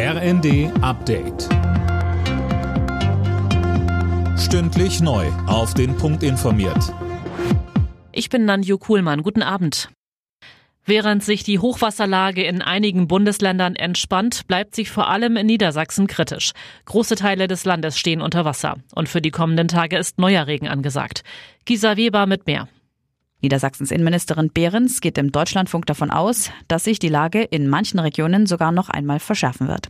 RND Update. Stündlich neu. Auf den Punkt informiert. Ich bin Nanju Kuhlmann. Guten Abend. Während sich die Hochwasserlage in einigen Bundesländern entspannt, bleibt sie vor allem in Niedersachsen kritisch. Große Teile des Landes stehen unter Wasser. Und für die kommenden Tage ist neuer Regen angesagt. Gisa Weber mit mehr. Niedersachsens Innenministerin Behrens geht im Deutschlandfunk davon aus, dass sich die Lage in manchen Regionen sogar noch einmal verschärfen wird.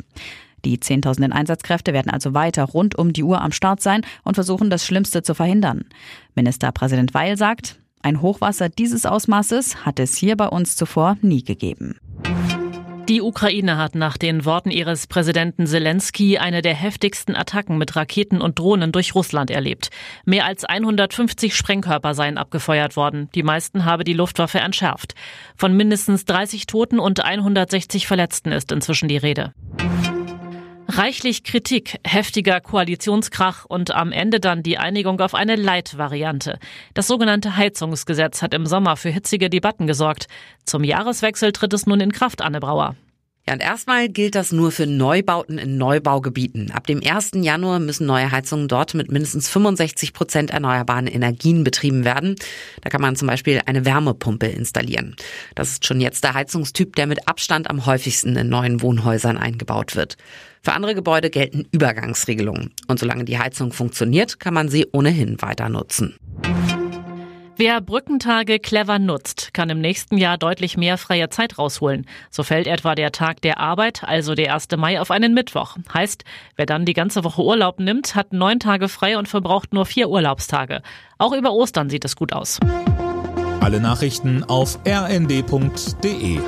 Die Zehntausenden Einsatzkräfte werden also weiter rund um die Uhr am Start sein und versuchen, das Schlimmste zu verhindern. Ministerpräsident Weil sagt, ein Hochwasser dieses Ausmaßes hat es hier bei uns zuvor nie gegeben. Die Ukraine hat nach den Worten ihres Präsidenten Zelensky eine der heftigsten Attacken mit Raketen und Drohnen durch Russland erlebt. Mehr als 150 Sprengkörper seien abgefeuert worden. Die meisten habe die Luftwaffe entschärft. Von mindestens 30 Toten und 160 Verletzten ist inzwischen die Rede. Reichlich Kritik, heftiger Koalitionskrach und am Ende dann die Einigung auf eine Leitvariante. Das sogenannte Heizungsgesetz hat im Sommer für hitzige Debatten gesorgt. Zum Jahreswechsel tritt es nun in Kraft, Anne Brauer. Ja, und erstmal gilt das nur für Neubauten in Neubaugebieten. Ab dem 1. Januar müssen neue Heizungen dort mit mindestens 65 Prozent erneuerbaren Energien betrieben werden. Da kann man zum Beispiel eine Wärmepumpe installieren. Das ist schon jetzt der Heizungstyp, der mit Abstand am häufigsten in neuen Wohnhäusern eingebaut wird. Für andere Gebäude gelten Übergangsregelungen. Und solange die Heizung funktioniert, kann man sie ohnehin weiter nutzen. Wer Brückentage clever nutzt, kann im nächsten Jahr deutlich mehr freie Zeit rausholen. So fällt etwa der Tag der Arbeit, also der 1. Mai, auf einen Mittwoch. Heißt, wer dann die ganze Woche Urlaub nimmt, hat neun Tage frei und verbraucht nur vier Urlaubstage. Auch über Ostern sieht es gut aus. Alle Nachrichten auf rnd.de